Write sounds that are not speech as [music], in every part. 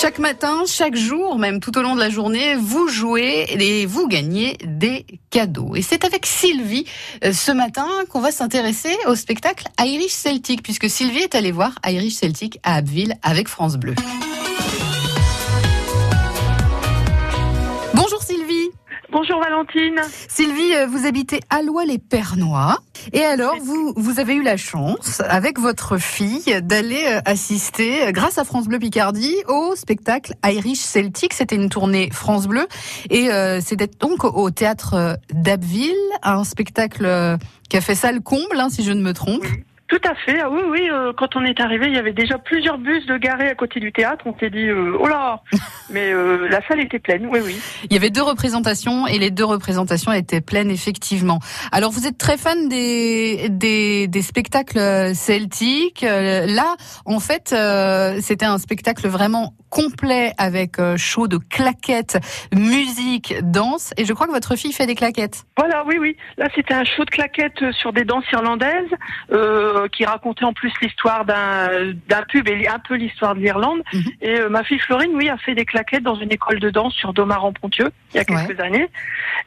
Chaque matin, chaque jour, même tout au long de la journée, vous jouez et vous gagnez des cadeaux. Et c'est avec Sylvie euh, ce matin qu'on va s'intéresser au spectacle Irish Celtic, puisque Sylvie est allée voir Irish Celtic à Abbeville avec France Bleu. Bonjour Valentine. Sylvie, euh, vous habitez à les pernois Et alors, vous, vous avez eu la chance, avec votre fille, d'aller euh, assister, euh, grâce à France Bleu Picardie, au spectacle Irish Celtic. C'était une tournée France Bleu. Et c'était donc au théâtre d'Abbeville, un spectacle qui a fait salle comble, hein, si je ne me trompe. Tout à fait. Ah oui, oui. Euh, quand on est arrivé, il y avait déjà plusieurs bus de garés à côté du théâtre. On s'est dit, euh, oh là [laughs] Mais euh, la salle était pleine. Oui, oui. Il y avait deux représentations et les deux représentations étaient pleines effectivement. Alors, vous êtes très fan des des, des spectacles celtiques. Là, en fait, c'était un spectacle vraiment complet avec show de claquettes, musique, danse. Et je crois que votre fille fait des claquettes. Voilà, oui, oui. Là, c'était un show de claquettes sur des danses irlandaises. Euh, qui racontait en plus l'histoire d'un d'un pub et un peu l'histoire de l'Irlande. Mhm. Et euh, ma fille Florine, oui, a fait des claquettes dans une école de danse sur Domar-en-Pontieux il y a quelques années.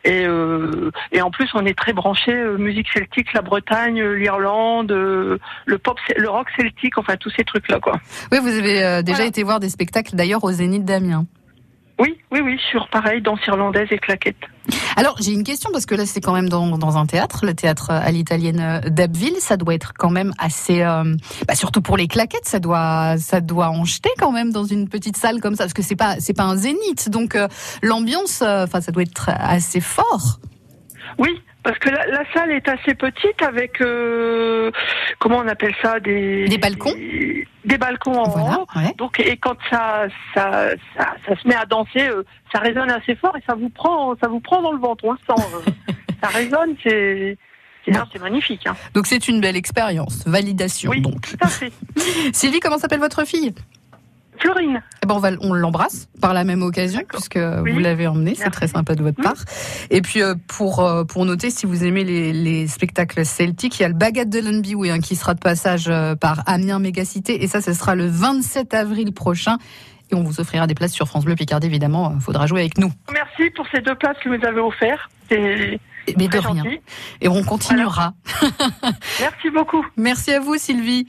Et euh, et en plus, on est très branché musique celtique, la Bretagne, l'Irlande, le pop, le rock celtique, enfin tous ces trucs là, quoi. Oui, vous avez déjà été voir des spectacles d'ailleurs au Zénith d'Amiens. Oui, oui, oui, sur pareil, danse irlandaise et claquettes. Alors, j'ai une question parce que là, c'est quand même dans, dans, un théâtre, le théâtre à l'italienne d'Abbeville. Ça doit être quand même assez, euh, bah surtout pour les claquettes, ça doit, ça doit en jeter quand même dans une petite salle comme ça, parce que c'est pas, c'est pas un zénith. Donc, euh, l'ambiance, euh, enfin, ça doit être assez fort. Oui, parce que la, salle est assez petite avec comment on appelle ça des des balcons des balcons en haut. Donc et quand ça ça, ça ça, se met à danser, ça résonne assez fort et ça vous prend ça vous prend dans le ventre. On le sent. ça résonne, c'est c'est magnifique. Hein. Donc c'est une belle expérience, validation. Oui, donc. tout à fait. [laughs] Sylvie, comment s'appelle votre fille? Florine. Eh ben on, va, on l'embrasse par la même occasion puisque vous l'avez emmenée, c'est très sympa de votre part. Et puis euh, pour euh, pour noter si vous aimez les, les spectacles celtiques, il y a le Baguette de Lunby hein, qui sera de passage euh, par Amiens Mégacité et ça ce sera le 27 avril prochain et on vous offrira des places sur France Bleu Picardie évidemment, il faudra jouer avec nous. Merci pour ces deux places que vous avez offertes. Mais de rien. Et on continuera. [laughs] Merci beaucoup. Merci à vous Sylvie.